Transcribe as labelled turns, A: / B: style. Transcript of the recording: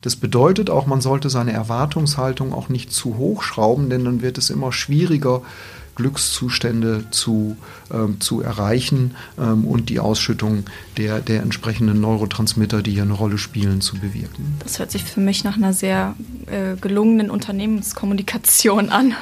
A: Das bedeutet auch, man sollte seine Erwartungshaltung auch nicht zu hoch schrauben, denn dann wird es immer schwieriger, Glückszustände zu, ähm, zu erreichen ähm, und die Ausschüttung der, der entsprechenden Neurotransmitter, die hier eine Rolle spielen, zu bewirken.
B: Das hört sich für mich nach einer sehr äh, gelungenen Unternehmenskommunikation an.